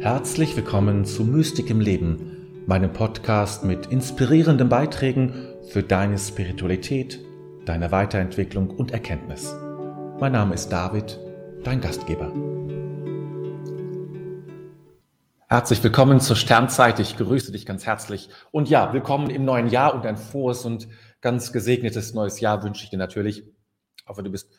Herzlich willkommen zu Mystik im Leben, meinem Podcast mit inspirierenden Beiträgen für deine Spiritualität, deine Weiterentwicklung und Erkenntnis. Mein Name ist David, dein Gastgeber. Herzlich willkommen zur Sternzeit. Ich grüße dich ganz herzlich. Und ja, willkommen im neuen Jahr und ein frohes und ganz gesegnetes neues Jahr wünsche ich dir natürlich. Ich hoffe, du bist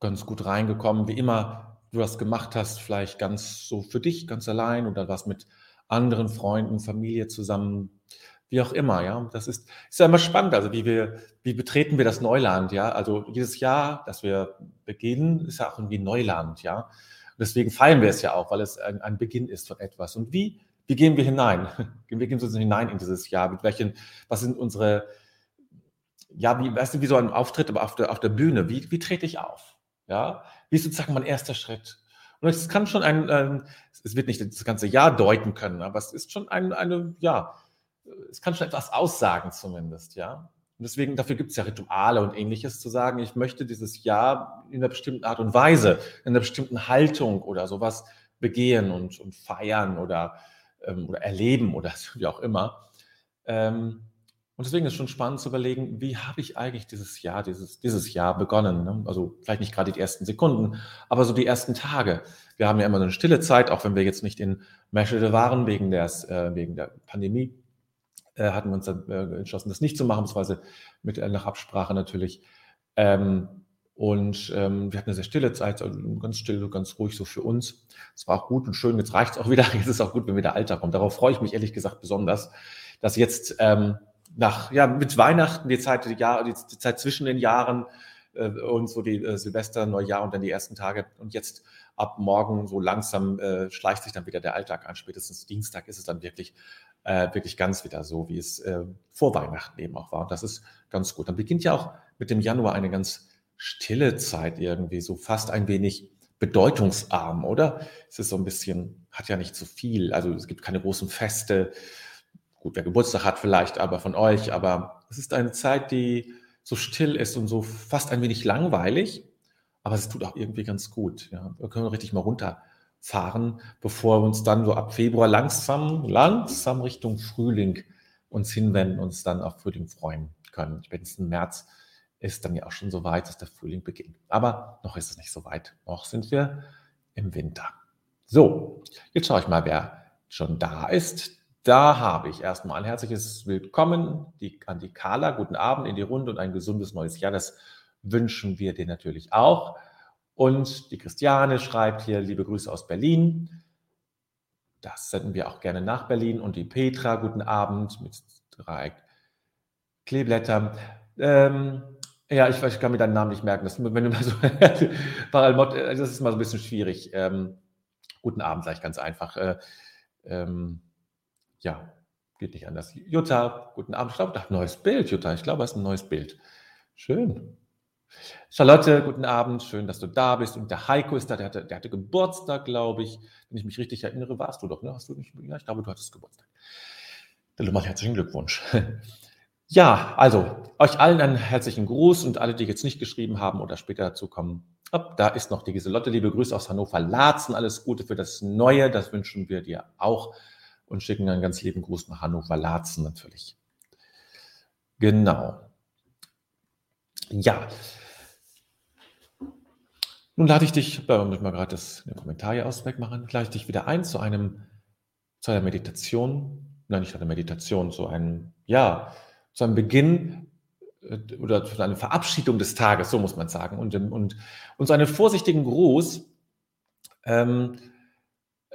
ganz gut reingekommen. Wie immer, du das gemacht hast, vielleicht ganz so für dich, ganz allein oder was mit anderen Freunden, Familie zusammen, wie auch immer, ja. Das ist, ist ja immer spannend. Also wie wir, wie betreten wir das Neuland, ja. Also jedes Jahr, das wir beginnen, ist ja auch irgendwie Neuland, ja. Und deswegen feiern wir es ja auch, weil es ein, ein Beginn ist von etwas. Und wie, wie gehen wir hinein? Wie gehen wir hinein in dieses Jahr? Mit welchen, was sind unsere, ja, wie, weißt du, wie so ein Auftritt, aber auf der, auf der Bühne, wie, wie trete ich auf? Ja, wie ist sozusagen mein erster Schritt? Und es kann schon ein, ähm, es wird nicht das ganze Jahr deuten können, aber es ist schon ein, eine, ja, es kann schon etwas aussagen zumindest, ja. Und deswegen, dafür gibt es ja Rituale und ähnliches, zu sagen, ich möchte dieses Jahr in einer bestimmten Art und Weise, in einer bestimmten Haltung oder sowas begehen und, und feiern oder, ähm, oder erleben oder wie auch immer. Ähm, und deswegen ist es schon spannend zu überlegen, wie habe ich eigentlich dieses Jahr, dieses, dieses Jahr begonnen? Ne? Also vielleicht nicht gerade die ersten Sekunden, aber so die ersten Tage. Wir haben ja immer eine stille Zeit, auch wenn wir jetzt nicht in Meschede waren wegen, des, äh, wegen der Pandemie, äh, hatten wir uns dann äh, entschlossen, das nicht zu machen, beziehungsweise mit äh, nach Absprache natürlich. Ähm, und ähm, wir hatten eine sehr stille Zeit, also ganz still, ganz ruhig so für uns. Es war auch gut und schön. Jetzt reicht es auch wieder. Jetzt ist es auch gut, wenn wieder Alter kommt. Darauf freue ich mich ehrlich gesagt besonders, dass jetzt ähm, nach, ja, mit Weihnachten, die Zeit, die, Jahr, die, die Zeit zwischen den Jahren äh, und so die äh, Silvester, Neujahr und dann die ersten Tage. Und jetzt ab morgen so langsam äh, schleicht sich dann wieder der Alltag an. Spätestens Dienstag ist es dann wirklich, äh, wirklich ganz wieder so, wie es äh, vor Weihnachten eben auch war. Und das ist ganz gut. Dann beginnt ja auch mit dem Januar eine ganz stille Zeit irgendwie, so fast ein wenig bedeutungsarm, oder? Es ist so ein bisschen, hat ja nicht so viel. Also es gibt keine großen Feste gut, wer Geburtstag hat vielleicht, aber von euch, aber es ist eine Zeit, die so still ist und so fast ein wenig langweilig, aber es tut auch irgendwie ganz gut. Ja. Wir können richtig mal runterfahren, bevor wir uns dann so ab Februar langsam, langsam Richtung Frühling uns hinwenden, uns dann auf Frühling freuen können. Spätestens März ist dann ja auch schon so weit, dass der Frühling beginnt. Aber noch ist es nicht so weit. Noch sind wir im Winter. So, jetzt schaue ich mal, wer schon da ist. Da habe ich erstmal ein herzliches Willkommen die, an die Carla. Guten Abend in die Runde und ein gesundes neues Jahr. Das wünschen wir dir natürlich auch. Und die Christiane schreibt hier, liebe Grüße aus Berlin. Das senden wir auch gerne nach Berlin. Und die Petra, guten Abend mit drei Kleeblättern. Ähm, ja, ich, ich, kann mir deinen Namen nicht merken. Das, wenn du mal so, das ist mal so ein bisschen schwierig. Ähm, guten Abend, sage ich ganz einfach. Äh, ähm, ja, geht nicht anders. Jutta, guten Abend. Ich glaube, da neues Bild, Jutta. Ich glaube, es ist ein neues Bild. Schön. Charlotte, guten Abend. Schön, dass du da bist. Und der Heiko ist da. Der hatte, der hatte Geburtstag, glaube ich. Wenn ich mich richtig erinnere, warst du doch, ne? Hast du nicht? Ja, ich glaube, du hattest Geburtstag. Mal herzlichen Glückwunsch. Ja, also euch allen einen herzlichen Gruß und alle, die jetzt nicht geschrieben haben oder später dazu kommen. Hopp, da ist noch die Giselotte. Liebe Grüße aus Hannover. Laatzen. Alles Gute für das Neue. Das wünschen wir dir auch und schicken einen ganz lieben Gruß nach Hannover Laatzen natürlich. Genau. Ja. Nun lade ich dich, da muss ich mal gerade das den Kommentar hier aus wegmachen, lade ich dich wieder ein zu einem, zu einer Meditation, nein, nicht einer Meditation, zu einem, ja, zu einem Beginn äh, oder zu einer Verabschiedung des Tages, so muss man sagen, und, und, und so einen vorsichtigen Gruß, ähm,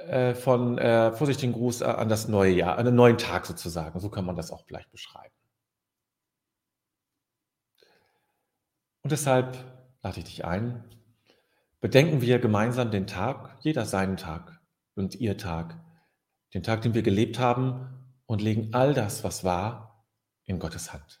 äh, von äh, vorsichtigen Gruß an das neue Jahr, an den neuen Tag sozusagen. So kann man das auch vielleicht beschreiben. Und deshalb lade ich dich ein, bedenken wir gemeinsam den Tag, jeder seinen Tag und ihr Tag, den Tag, den wir gelebt haben und legen all das, was war, in Gottes Hand.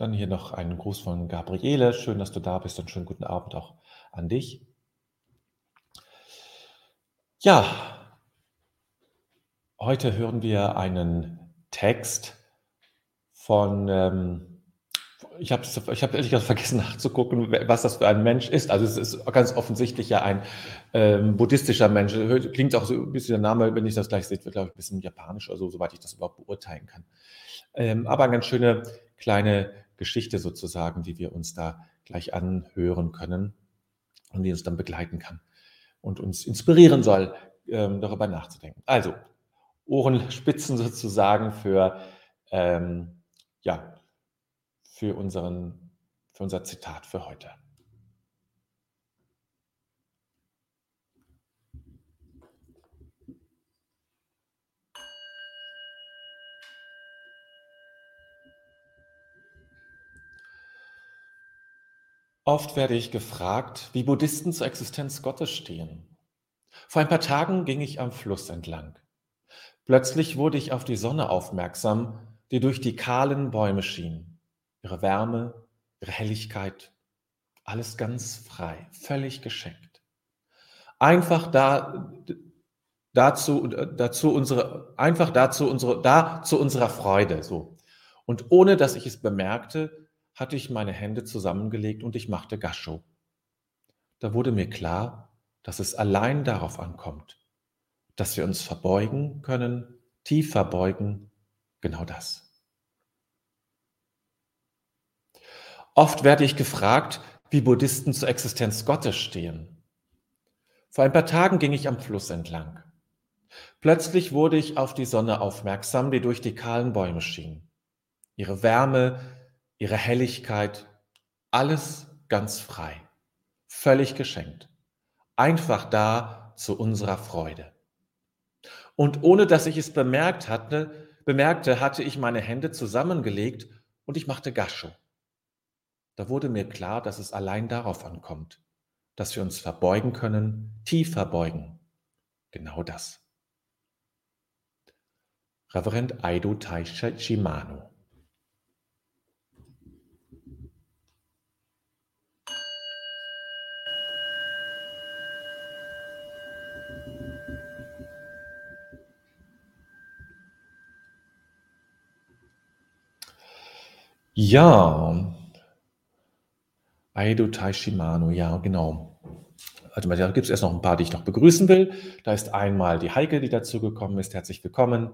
dann hier noch einen Gruß von Gabriele. Schön, dass du da bist und schönen guten Abend auch an dich. Ja, heute hören wir einen Text von, ähm, ich habe ich hab ehrlich gesagt vergessen nachzugucken, was das für ein Mensch ist. Also es ist ganz offensichtlich ja ein ähm, buddhistischer Mensch. Klingt auch so ein bisschen der Name, wenn ich das gleich sehe, wird glaube ich ein bisschen japanisch oder so, soweit ich das überhaupt beurteilen kann. Ähm, aber eine ganz schöne kleine Geschichte sozusagen, die wir uns da gleich anhören können und die uns dann begleiten kann und uns inspirieren soll, ähm, darüber nachzudenken. Also, Ohrenspitzen sozusagen für, ähm, ja, für, unseren, für unser Zitat für heute. Oft werde ich gefragt, wie Buddhisten zur Existenz Gottes stehen. Vor ein paar Tagen ging ich am Fluss entlang. Plötzlich wurde ich auf die Sonne aufmerksam, die durch die kahlen Bäume schien. Ihre Wärme, ihre Helligkeit, alles ganz frei, völlig geschenkt. Einfach da, dazu, dazu unsere, einfach dazu unsere, da zu unserer Freude, so. Und ohne dass ich es bemerkte, hatte ich meine Hände zusammengelegt und ich machte Gascho. Da wurde mir klar, dass es allein darauf ankommt, dass wir uns verbeugen können, tief verbeugen, genau das. Oft werde ich gefragt, wie Buddhisten zur Existenz Gottes stehen. Vor ein paar Tagen ging ich am Fluss entlang. Plötzlich wurde ich auf die Sonne aufmerksam, die durch die kahlen Bäume schien. Ihre Wärme, ihre Helligkeit, alles ganz frei, völlig geschenkt, einfach da zu unserer Freude. Und ohne dass ich es bemerkt hatte, bemerkte, hatte ich meine Hände zusammengelegt und ich machte Gascho. Da wurde mir klar, dass es allein darauf ankommt, dass wir uns verbeugen können, tief verbeugen. Genau das. Reverend Aido Taisha Shimano. Ja, Aido Taishimano, ja, genau. Also da gibt es erst noch ein paar, die ich noch begrüßen will. Da ist einmal die Heike, die dazu gekommen ist. Herzlich willkommen.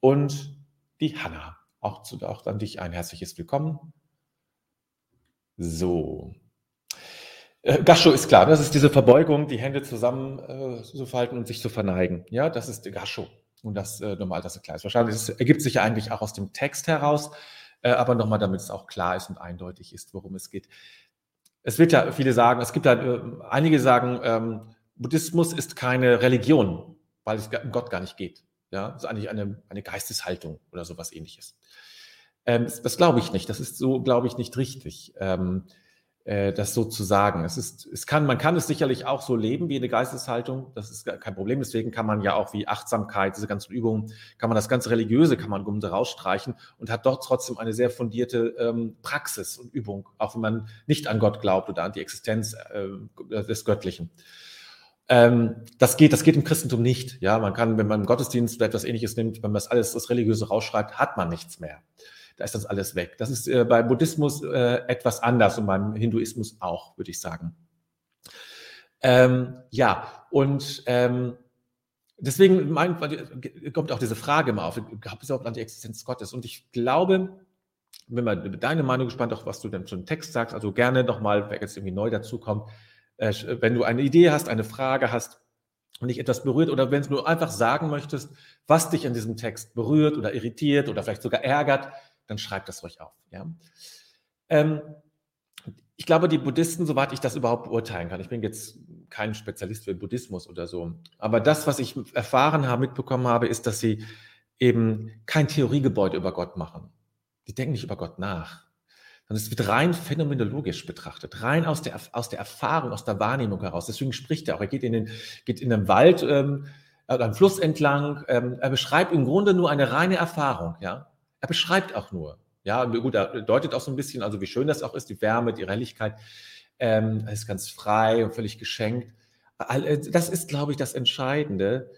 Und die Hanna. Auch, zu, auch an dich ein herzliches Willkommen. So. Äh, Gascho ist klar, das ist diese Verbeugung, die Hände zusammen äh, zu falten und sich zu verneigen. Ja, das ist Gascho. Und das äh, normal, das ist klar. Wahrscheinlich ergibt sich ja eigentlich auch aus dem Text heraus. Äh, aber nochmal, damit es auch klar ist und eindeutig ist, worum es geht. Es wird ja viele sagen, es gibt da, äh, einige sagen, ähm, Buddhismus ist keine Religion, weil es um Gott gar nicht geht. Ja, es ist eigentlich eine, eine Geisteshaltung oder sowas ähnliches. Ähm, das, das glaube ich nicht. Das ist so, glaube ich, nicht richtig. Ähm, äh, das so zu sagen. Es ist, es kann, man kann es sicherlich auch so leben wie eine Geisteshaltung. Das ist kein Problem. Deswegen kann man ja auch wie Achtsamkeit, diese ganzen Übungen, kann man das ganze Religiöse, kann man Gumse rausstreichen und hat doch trotzdem eine sehr fundierte ähm, Praxis und Übung, auch wenn man nicht an Gott glaubt oder an die Existenz äh, des Göttlichen. Ähm, das geht, das geht im Christentum nicht. Ja, man kann, wenn man im Gottesdienst etwas Ähnliches nimmt, wenn man das alles, das Religiöse rausschreibt, hat man nichts mehr da ist das alles weg. Das ist äh, bei Buddhismus äh, etwas anders und beim Hinduismus auch, würde ich sagen. Ähm, ja, und ähm, deswegen mein, kommt auch diese Frage immer auf, gab es überhaupt an die Existenz Gottes? Und ich glaube, wenn man deine Meinung gespannt, auch was du denn zum Text sagst, also gerne nochmal, wer jetzt irgendwie neu dazukommt, äh, wenn du eine Idee hast, eine Frage hast und dich etwas berührt oder wenn du einfach sagen möchtest, was dich an diesem Text berührt oder irritiert oder vielleicht sogar ärgert, dann schreib das ruhig auf. Ja? Ähm, ich glaube, die Buddhisten, soweit ich das überhaupt beurteilen kann, ich bin jetzt kein Spezialist für Buddhismus oder so, aber das, was ich erfahren habe, mitbekommen habe, ist, dass sie eben kein Theoriegebäude über Gott machen. Die denken nicht über Gott nach sondern es wird rein phänomenologisch betrachtet, rein aus der, aus der Erfahrung, aus der Wahrnehmung heraus. Deswegen spricht er auch. Er geht in den, geht in den Wald ähm, oder einen Fluss entlang. Ähm, er beschreibt im Grunde nur eine reine Erfahrung. Ja, er beschreibt auch nur. Ja, gut, er deutet auch so ein bisschen, also wie schön das auch ist, die Wärme, die Helligkeit. Ähm, er ist ganz frei und völlig geschenkt. Äh, das ist, glaube ich, das Entscheidende,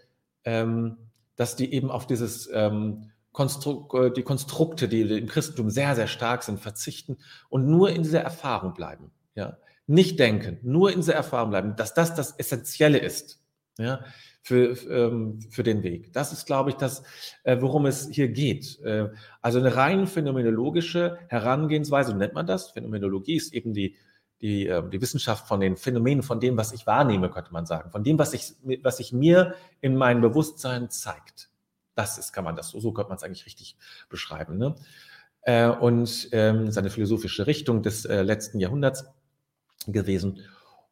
ähm, dass die eben auf dieses ähm, Konstru äh, die Konstrukte, die im Christentum sehr, sehr stark sind, verzichten und nur in dieser Erfahrung bleiben. Ja? Nicht denken, nur in dieser Erfahrung bleiben, dass das das Essentielle ist ja? Für, ähm, für den Weg. Das ist, glaube ich, das, äh, worum es hier geht. Äh, also eine rein phänomenologische Herangehensweise, nennt man das. Phänomenologie ist eben die, die, äh, die Wissenschaft von den Phänomenen, von dem, was ich wahrnehme, könnte man sagen, von dem, was sich was sich mir in meinem Bewusstsein zeigt. Das ist, kann man das, so, so könnte man es eigentlich richtig beschreiben. Ne? Äh, und ähm, seine philosophische Richtung des letzten Jahrhunderts gewesen.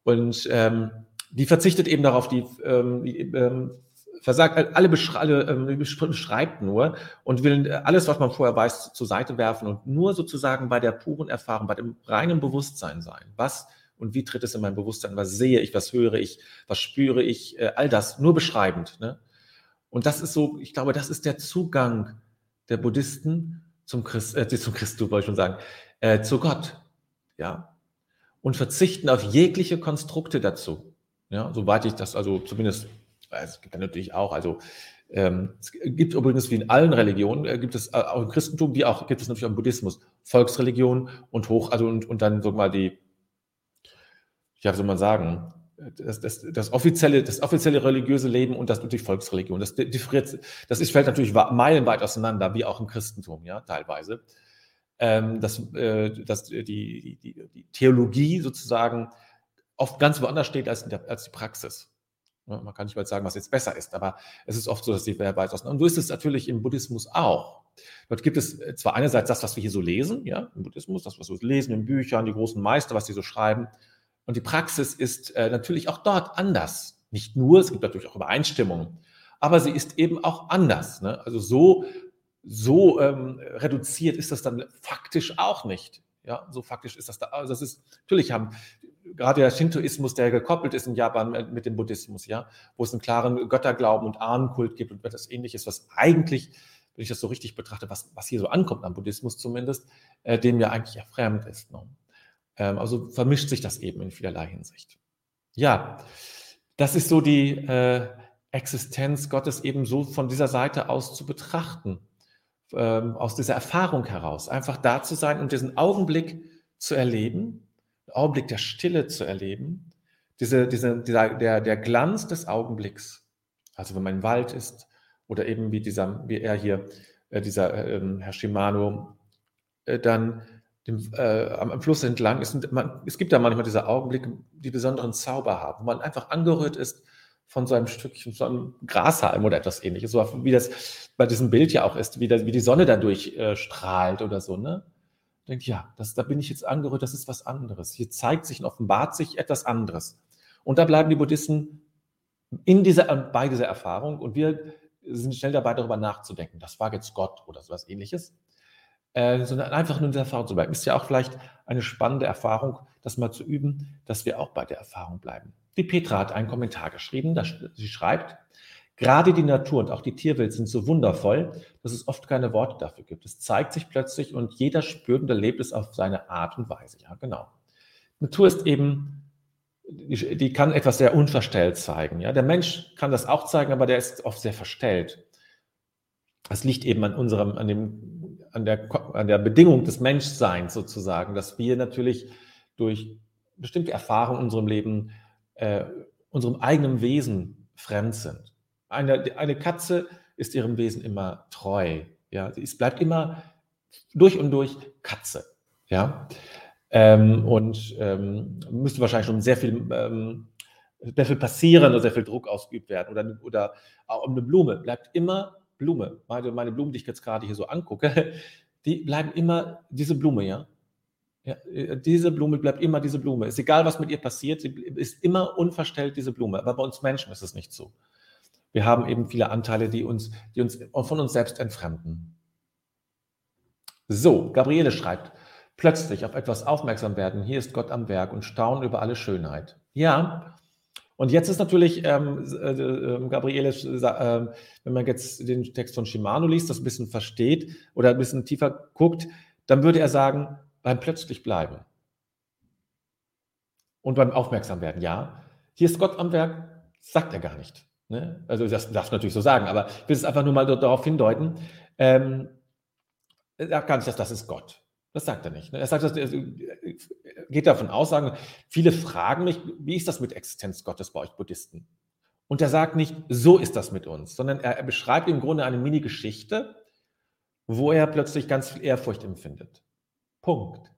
Und ähm, die verzichtet eben darauf, die, ähm, die ähm, versagt, alle, beschre alle ähm, beschreibt nur und will alles, was man vorher weiß, zur Seite werfen und nur sozusagen bei der puren Erfahrung, bei dem reinen Bewusstsein sein. Was und wie tritt es in mein Bewusstsein? Was sehe ich? Was höre ich? Was spüre ich? Äh, all das nur beschreibend. Ne? Und das ist so, ich glaube, das ist der Zugang der Buddhisten zum Christ, äh, zum Christus, wollte ich schon sagen, äh, zu Gott. Ja. Und verzichten auf jegliche Konstrukte dazu. Ja, soweit ich das, also zumindest, äh, es gibt natürlich auch, also ähm, es gibt übrigens wie in allen Religionen, äh, gibt es äh, auch im Christentum, wie auch gibt es natürlich auch im Buddhismus, Volksreligion und hoch, also und, und dann, sag mal, die, ja, wie soll man sagen, das, das, das, offizielle, das offizielle religiöse Leben und das natürlich Volksreligion. Das, das ist, fällt natürlich meilenweit auseinander, wie auch im Christentum, ja, teilweise. Ähm, dass, äh, dass die, die, die, Theologie sozusagen oft ganz woanders steht als, der, als die Praxis. Man kann nicht mal sagen, was jetzt besser ist, aber es ist oft so, dass die weit auseinander. Und so ist es natürlich im Buddhismus auch. Dort gibt es zwar einerseits das, was wir hier so lesen, ja, im Buddhismus, das, was wir lesen in Büchern, die großen Meister, was die so schreiben, und die Praxis ist äh, natürlich auch dort anders. Nicht nur, es gibt natürlich auch Übereinstimmungen, aber sie ist eben auch anders. Ne? Also so, so ähm, reduziert ist das dann faktisch auch nicht. Ja, so faktisch ist das da. Also das ist, natürlich haben gerade der Shintoismus, der gekoppelt ist in Japan mit dem Buddhismus, ja, wo es einen klaren Götterglauben und Ahnenkult gibt und etwas ähnliches, was eigentlich, wenn ich das so richtig betrachte, was, was hier so ankommt am Buddhismus zumindest, äh, dem ja eigentlich ja fremd ist. Ne? Ähm, also vermischt sich das eben in vielerlei Hinsicht. Ja, das ist so die äh, Existenz Gottes eben so von dieser Seite aus zu betrachten, ähm, aus dieser Erfahrung heraus, einfach da zu sein und diesen Augenblick zu erleben, den Augenblick der Stille zu erleben, diese, diese, dieser, der, der Glanz des Augenblicks, also wenn man im Wald ist oder eben wie, dieser, wie er hier, äh, dieser äh, Herr Shimano, äh, dann dem, äh, am, Fluss entlang ist. Man, es gibt da manchmal diese Augenblicke, die besonderen Zauber haben, wo man einfach angerührt ist von so einem Stückchen, so einem Grashalm oder etwas ähnliches, so wie das bei diesem Bild ja auch ist, wie, das, wie die Sonne dadurch äh, strahlt oder so, ne? Denkt, ja, das, da bin ich jetzt angerührt, das ist was anderes. Hier zeigt sich und offenbart sich etwas anderes. Und da bleiben die Buddhisten in dieser, bei dieser Erfahrung und wir sind schnell dabei, darüber nachzudenken. Das war jetzt Gott oder so was ähnliches äh, sondern einfach nur in der Erfahrung zu bleiben. Ist ja auch vielleicht eine spannende Erfahrung, das mal zu üben, dass wir auch bei der Erfahrung bleiben. Die Petra hat einen Kommentar geschrieben, da, sie schreibt, gerade die Natur und auch die Tierwelt sind so wundervoll, dass es oft keine Worte dafür gibt. Es zeigt sich plötzlich und jeder spürt und erlebt es auf seine Art und Weise. Ja, genau. Natur ist eben die, die, kann etwas sehr unverstellt zeigen. Ja? Der Mensch kann das auch zeigen, aber der ist oft sehr verstellt. Das liegt eben an unserem, an dem an der, an der Bedingung des Menschseins sozusagen, dass wir natürlich durch bestimmte Erfahrungen in unserem Leben äh, unserem eigenen Wesen fremd sind. Eine, eine Katze ist ihrem Wesen immer treu. Ja, sie ist, bleibt immer durch und durch Katze. Ja, ähm, und ähm, müsste wahrscheinlich schon sehr viel, ähm, sehr viel passieren oder sehr viel Druck ausgeübt werden. Oder, oder auch eine Blume bleibt immer Blume. Meine, meine Blumen, die ich jetzt gerade hier so angucke, die bleiben immer diese Blume, ja. Ja. Äh, diese Blume bleibt immer diese Blume. Ist egal, was mit ihr passiert, sie ist immer unverstellt diese Blume. Aber bei uns Menschen ist es nicht so. Wir haben eben viele Anteile, die uns, die uns von uns selbst entfremden. So, Gabriele schreibt, plötzlich auf etwas aufmerksam werden, hier ist Gott am Werk und staunen über alle Schönheit. Ja, und jetzt ist natürlich, ähm, äh, äh, Gabriele, äh, wenn man jetzt den Text von Shimano liest, das ein bisschen versteht oder ein bisschen tiefer guckt, dann würde er sagen, beim plötzlich bleiben. Und beim aufmerksam werden, ja. Hier ist Gott am Werk, sagt er gar nicht. Ne? Also das darf natürlich so sagen, aber ich will es einfach nur mal darauf hindeuten. Ähm, er sagt gar nicht, dass das ist Gott. Das sagt er nicht. Ne? Er sagt, er geht davon aus, sagen, viele fragen mich, wie ist das mit Existenz Gottes bei euch Buddhisten? Und er sagt nicht, so ist das mit uns, sondern er, er beschreibt im Grunde eine Mini-Geschichte, wo er plötzlich ganz viel Ehrfurcht empfindet. Punkt.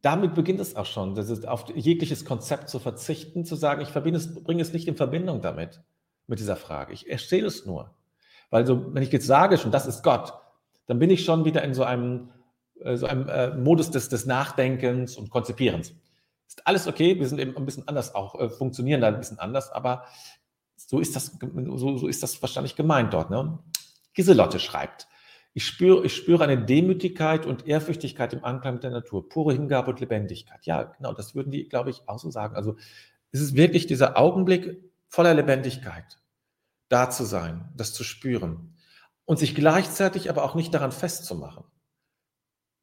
Damit beginnt es auch schon, das ist auf jegliches Konzept zu verzichten, zu sagen, ich es, bringe es nicht in Verbindung damit, mit dieser Frage. Ich erzähle es nur. Weil so, wenn ich jetzt sage schon, das ist Gott, dann bin ich schon wieder in so einem, äh, so einem äh, Modus des, des Nachdenkens und Konzipierens. Ist alles okay, wir sind eben ein bisschen anders auch, äh, funktionieren da ein bisschen anders, aber so ist das, so, so ist das wahrscheinlich gemeint dort. Ne? Giselotte schreibt, ich spüre, ich spüre eine Demütigkeit und Ehrfürchtigkeit im Anklang mit der Natur, pure Hingabe und Lebendigkeit. Ja, genau, das würden die, glaube ich, auch so sagen. Also es ist wirklich dieser Augenblick voller Lebendigkeit, da zu sein, das zu spüren und sich gleichzeitig aber auch nicht daran festzumachen.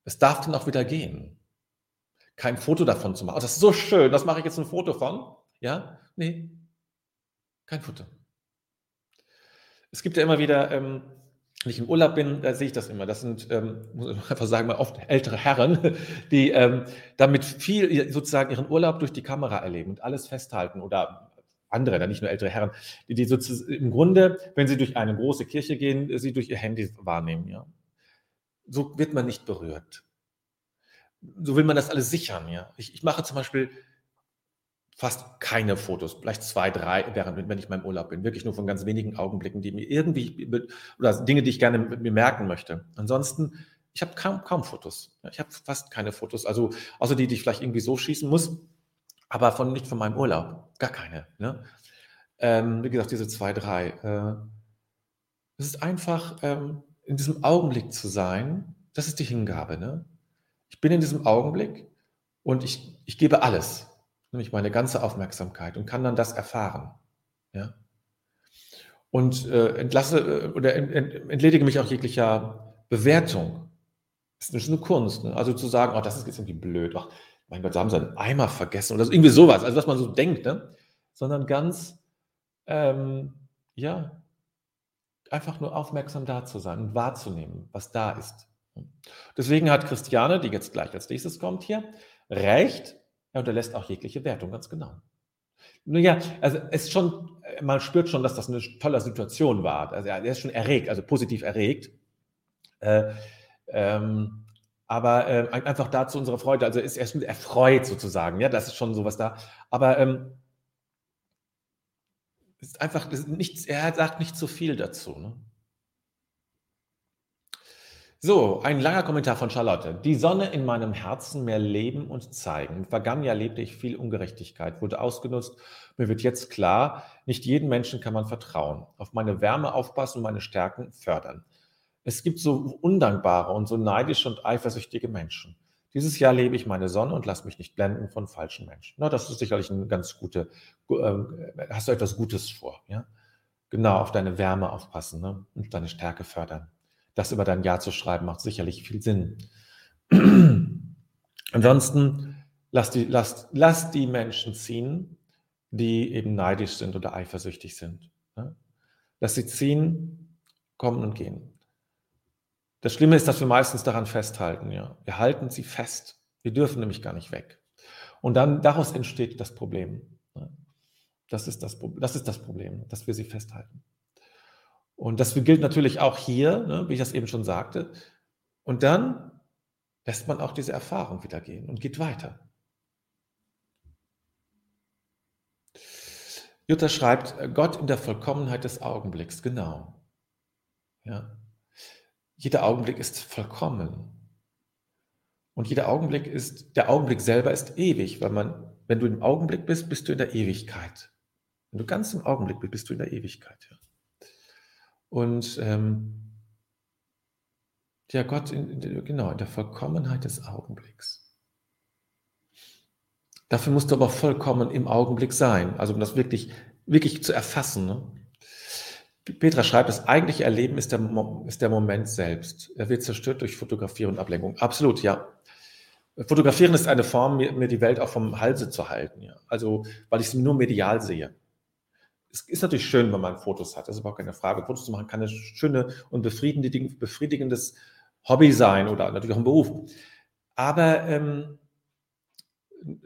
Es darf dann auch wieder gehen. Kein Foto davon zu machen. Oh, das ist so schön, das mache ich jetzt ein Foto von. Ja? Nee, kein Foto. Es gibt ja immer wieder, ähm, wenn ich im Urlaub bin, da sehe ich das immer. Das sind, ähm, muss ich einfach sagen, mal oft ältere Herren, die ähm, damit viel sozusagen ihren Urlaub durch die Kamera erleben und alles festhalten oder andere, nicht nur ältere Herren, die, die sozusagen im Grunde, wenn sie durch eine große Kirche gehen, sie durch ihr Handy wahrnehmen. Ja? So wird man nicht berührt. So will man das alles sichern. Ja? Ich, ich mache zum Beispiel fast keine Fotos, vielleicht zwei, drei, während wenn ich in meinem Urlaub bin. Wirklich nur von ganz wenigen Augenblicken, die mir irgendwie, oder Dinge, die ich gerne mit mir merken möchte. Ansonsten, ich habe kaum, kaum Fotos. Ich habe fast keine Fotos. Also, außer die, die ich vielleicht irgendwie so schießen muss aber von, nicht von meinem Urlaub. Gar keine. Ne? Ähm, wie gesagt, diese zwei, drei. Äh, es ist einfach, ähm, in diesem Augenblick zu sein, das ist die Hingabe. Ne? Ich bin in diesem Augenblick und ich, ich gebe alles, nämlich meine ganze Aufmerksamkeit und kann dann das erfahren. Ja? Und äh, entlasse äh, oder ent, ent, entledige mich auch jeglicher Bewertung. Das ist eine Kunst. Ne? Also zu sagen, oh, das ist jetzt irgendwie blöd. Ach, mein Gott, da haben sie einen Eimer vergessen oder irgendwie sowas, also was man so denkt, ne? sondern ganz, ähm, ja, einfach nur aufmerksam da zu sein und wahrzunehmen, was da ist. Deswegen hat Christiane, die jetzt gleich als nächstes kommt hier, recht, er unterlässt auch jegliche Wertung, ganz genau. Nun ja, also es schon, man spürt schon, dass das eine tolle Situation war. Also er ist schon erregt, also positiv erregt. Äh, ähm, aber äh, einfach da zu unserer Freude, also ist er erfreut sozusagen, ja, das ist schon sowas da. Aber ähm, ist einfach, ist nichts, er sagt nicht zu viel dazu. Ne? So, ein langer Kommentar von Charlotte. Die Sonne in meinem Herzen mehr leben und zeigen. Im vergangenen Jahr lebte ich viel Ungerechtigkeit, wurde ausgenutzt. Mir wird jetzt klar, nicht jedem Menschen kann man vertrauen. Auf meine Wärme aufpassen und meine Stärken fördern. Es gibt so undankbare und so neidische und eifersüchtige Menschen. Dieses Jahr lebe ich meine Sonne und lasse mich nicht blenden von falschen Menschen. Na, das ist sicherlich eine ganz gute, äh, hast du etwas Gutes vor, ja? Genau, auf deine Wärme aufpassen ne? und deine Stärke fördern. Das über dein Jahr zu schreiben, macht sicherlich viel Sinn. Ansonsten lass die, lass, lass die Menschen ziehen, die eben neidisch sind oder eifersüchtig sind. Lass sie ziehen, kommen und gehen. Das Schlimme ist, dass wir meistens daran festhalten. Ja. Wir halten sie fest. Wir dürfen nämlich gar nicht weg. Und dann daraus entsteht das Problem. Das ist das, das ist das Problem, dass wir sie festhalten. Und das gilt natürlich auch hier, ne, wie ich das eben schon sagte. Und dann lässt man auch diese Erfahrung wieder gehen und geht weiter. Jutta schreibt, Gott in der Vollkommenheit des Augenblicks, genau. Ja. Jeder Augenblick ist vollkommen. Und jeder Augenblick ist, der Augenblick selber ist ewig, weil man, wenn du im Augenblick bist, bist du in der Ewigkeit. Wenn du ganz im Augenblick bist, bist du in der Ewigkeit. Ja. Und ähm, ja, Gott, in, in, genau, in der Vollkommenheit des Augenblicks. Dafür musst du aber vollkommen im Augenblick sein, also um das wirklich, wirklich zu erfassen. Ne? Petra schreibt, das eigentliche Erleben ist der, ist der Moment selbst. Er wird zerstört durch Fotografie und Ablenkung. Absolut, ja. Fotografieren ist eine Form, mir, mir die Welt auch vom Halse zu halten. Ja. Also, weil ich sie nur medial sehe. Es ist natürlich schön, wenn man Fotos hat. Das ist überhaupt keine Frage. Fotos zu machen kann ein schöne und befriedigendes Hobby sein oder natürlich auch ein Beruf. Aber ähm,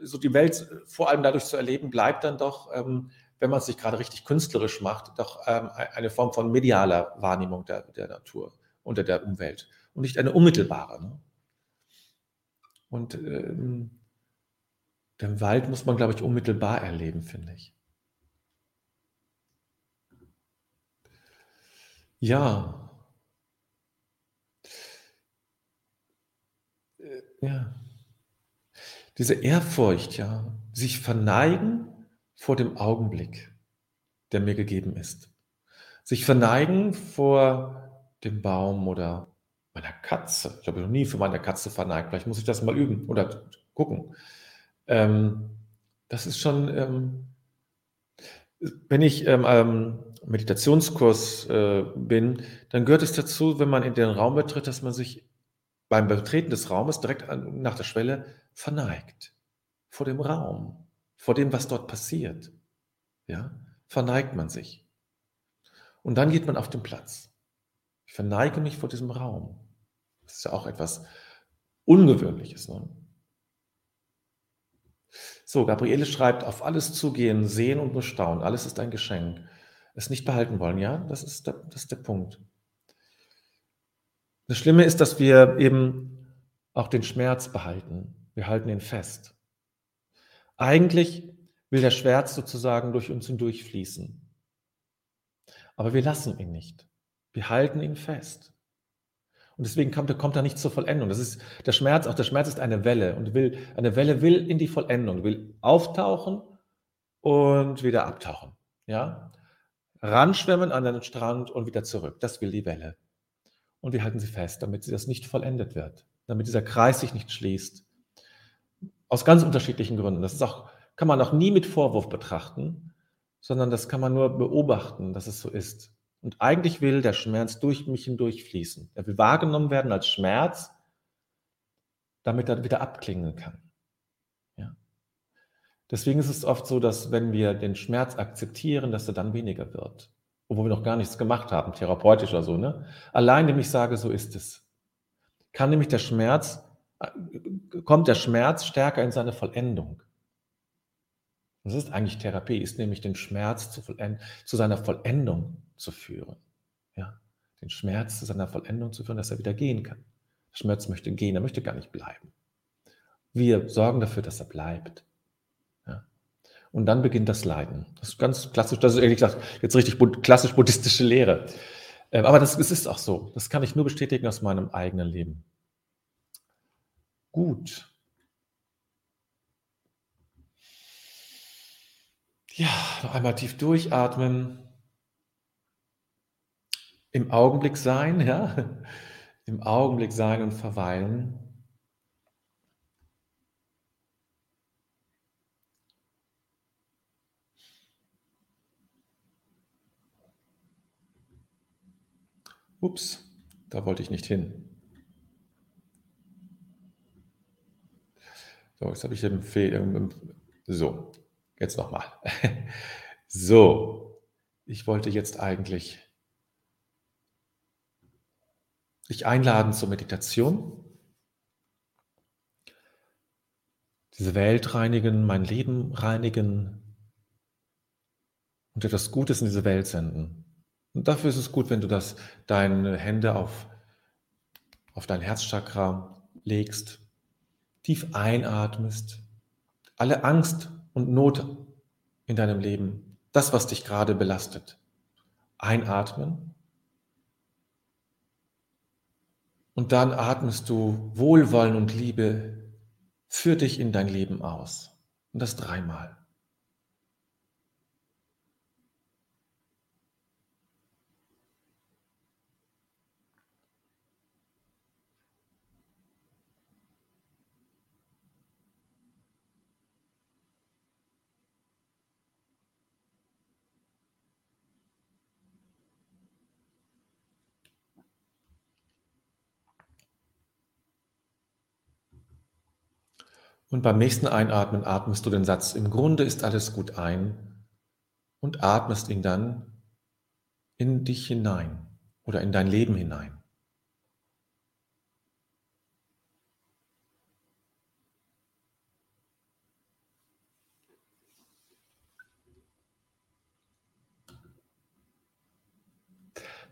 so die Welt vor allem dadurch zu erleben, bleibt dann doch, ähm, wenn man es sich gerade richtig künstlerisch macht, doch ähm, eine Form von medialer Wahrnehmung der, der Natur und der Umwelt und nicht eine unmittelbare. Ne? Und ähm, den Wald muss man, glaube ich, unmittelbar erleben, finde ich. Ja. Äh, ja. Diese Ehrfurcht, ja, sich verneigen vor dem Augenblick, der mir gegeben ist. Sich verneigen vor dem Baum oder meiner Katze. Ich habe noch nie für meine Katze verneigt. Vielleicht muss ich das mal üben oder gucken. Ähm, das ist schon, ähm, wenn ich ähm, ähm, Meditationskurs äh, bin, dann gehört es dazu, wenn man in den Raum betritt, dass man sich beim Betreten des Raumes direkt nach der Schwelle verneigt. Vor dem Raum, vor dem, was dort passiert. Ja, verneigt man sich. Und dann geht man auf den Platz. Ich verneige mich vor diesem Raum. Das ist ja auch etwas Ungewöhnliches. Ne? So, Gabriele schreibt, auf alles zugehen, sehen und bestaunen. Alles ist ein Geschenk. Es nicht behalten wollen, ja, das ist der, das ist der Punkt. Das Schlimme ist, dass wir eben auch den Schmerz behalten. Wir halten ihn fest. Eigentlich will der Schmerz sozusagen durch uns hindurchfließen. Aber wir lassen ihn nicht. Wir halten ihn fest. Und deswegen kommt, kommt er nicht zur Vollendung. Das ist der Schmerz, auch der Schmerz ist eine Welle und will, eine Welle will in die Vollendung, will auftauchen und wieder abtauchen. Ja? Ranschwemmen an den Strand und wieder zurück. Das will die Welle. Und wir halten sie fest, damit sie das nicht vollendet wird, damit dieser Kreis sich nicht schließt. Aus ganz unterschiedlichen Gründen. Das ist auch, kann man auch nie mit Vorwurf betrachten, sondern das kann man nur beobachten, dass es so ist. Und eigentlich will der Schmerz durch mich hindurch fließen. Er will wahrgenommen werden als Schmerz, damit er wieder abklingen kann. Deswegen ist es oft so, dass wenn wir den Schmerz akzeptieren, dass er dann weniger wird. Obwohl wir noch gar nichts gemacht haben, therapeutisch oder so. Ne? Allein, indem ich sage, so ist es, kann nämlich der Schmerz, äh, kommt der Schmerz stärker in seine Vollendung. Das ist eigentlich Therapie, ist nämlich den Schmerz zu, zu seiner Vollendung zu führen. Ja, den Schmerz zu seiner Vollendung zu führen, dass er wieder gehen kann. Der Schmerz möchte gehen, er möchte gar nicht bleiben. Wir sorgen dafür, dass er bleibt. Und dann beginnt das Leiden. Das ist ganz klassisch, das ist ehrlich gesagt jetzt richtig klassisch buddhistische Lehre. Ähm, aber das, das ist auch so. Das kann ich nur bestätigen aus meinem eigenen Leben. Gut. Ja, noch einmal tief durchatmen. Im Augenblick sein, ja. Im Augenblick sein und verweilen. Ups, da wollte ich nicht hin. So, jetzt habe ich den Fehler. So, Jetzt nochmal. So, ich wollte jetzt eigentlich dich einladen zur Meditation. Diese Welt reinigen, mein Leben reinigen, und etwas Gutes in diese Welt senden. Und dafür ist es gut, wenn du das, deine Hände auf, auf dein Herzchakra legst, tief einatmest, alle Angst und Not in deinem Leben, das, was dich gerade belastet, einatmen. Und dann atmest du Wohlwollen und Liebe für dich in dein Leben aus. Und das dreimal. Und beim nächsten Einatmen atmest du den Satz, im Grunde ist alles gut ein und atmest ihn dann in dich hinein oder in dein Leben hinein.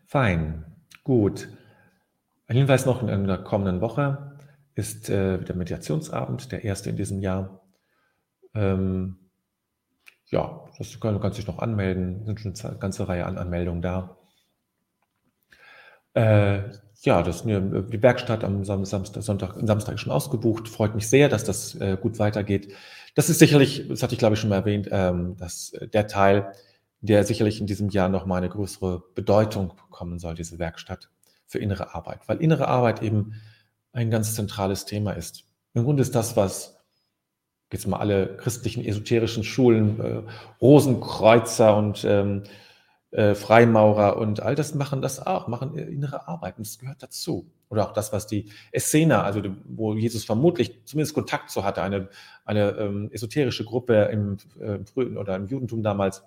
Fein, gut. Ein Hinweis noch in der kommenden Woche ist äh, der Mediationsabend, der erste in diesem Jahr. Ähm, ja, das kann, du kannst dich noch anmelden, sind schon eine ganze Reihe an Anmeldungen da. Äh, ja, das, die Werkstatt am Samstag, Sonntag, Samstag schon ausgebucht. Freut mich sehr, dass das äh, gut weitergeht. Das ist sicherlich, das hatte ich glaube ich schon mal erwähnt, ähm, dass der Teil, der sicherlich in diesem Jahr noch mal eine größere Bedeutung bekommen soll, diese Werkstatt für innere Arbeit. Weil innere Arbeit eben ein ganz zentrales Thema ist. Im Grunde ist das, was jetzt mal alle christlichen esoterischen Schulen, äh, Rosenkreuzer und ähm, äh, Freimaurer und all das machen das auch, machen innere Arbeit und das gehört dazu. Oder auch das, was die Essener, also die, wo Jesus vermutlich zumindest Kontakt zu hatte, eine, eine ähm, esoterische Gruppe im äh, frühen oder im Judentum damals,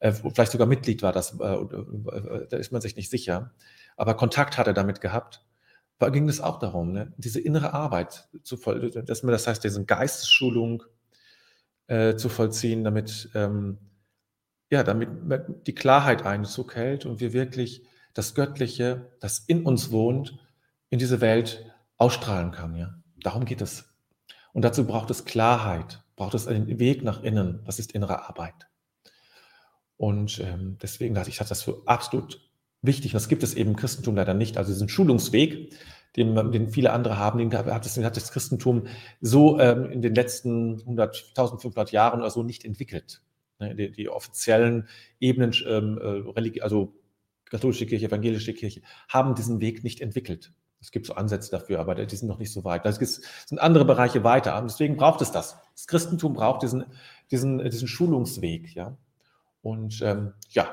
äh, vielleicht sogar Mitglied war, das, äh, äh, da ist man sich nicht sicher, aber Kontakt hat er damit gehabt ging es auch darum, ne, diese innere Arbeit zu voll, dass man, das heißt, diese Geistesschulung äh, zu vollziehen, damit, ähm, ja, damit die Klarheit Einzug hält und wir wirklich das Göttliche, das in uns wohnt, in diese Welt ausstrahlen kann. Ja? Darum geht es. Und dazu braucht es Klarheit, braucht es einen Weg nach innen. Das ist innere Arbeit. Und ähm, deswegen ich, ich hatte das für absolut wichtig. das gibt es eben im Christentum leider nicht. Also diesen Schulungsweg, den, den viele andere haben, den hat das, den hat das Christentum so ähm, in den letzten 100, 1500 Jahren oder so nicht entwickelt. Ne, die, die, offiziellen Ebenen, ähm, äh, also katholische Kirche, evangelische Kirche, haben diesen Weg nicht entwickelt. Es gibt so Ansätze dafür, aber die sind noch nicht so weit. Da sind andere Bereiche weiter. Und deswegen braucht es das. Das Christentum braucht diesen, diesen, diesen Schulungsweg. Ja? Und ähm, ja,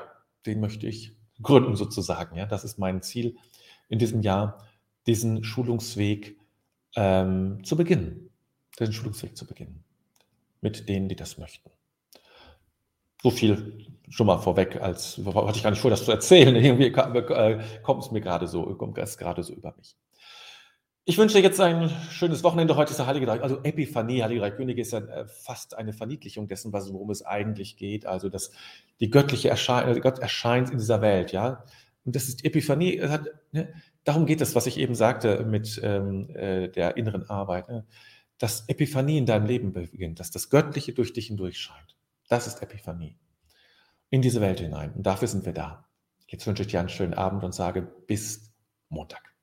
den möchte ich gründen sozusagen. Ja, das ist mein Ziel in diesem Jahr, diesen Schulungsweg ähm, zu beginnen, den Schulungsweg zu beginnen mit denen, die das möchten. So viel schon mal vorweg, als hatte ich gar nicht vor, das zu erzählen. Irgendwie äh, kommt es mir gerade so, kommt es gerade so über mich. Ich wünsche dir jetzt ein schönes Wochenende. Heute ist der Heilige Drei, also Epiphanie, Heilige Drei Könige ist ja äh, fast eine Verniedlichung dessen, worum es eigentlich geht. Also, dass die göttliche Erscheinung, Gott erscheint in dieser Welt, ja. Und das ist Epiphanie, ne, darum geht es, was ich eben sagte mit ähm, äh, der inneren Arbeit. Ne? Dass Epiphanie in deinem Leben beginnt, dass das Göttliche durch dich hindurch scheint. Das ist Epiphanie. In diese Welt hinein. Und dafür sind wir da. Jetzt wünsche ich dir einen schönen Abend und sage bis Montag.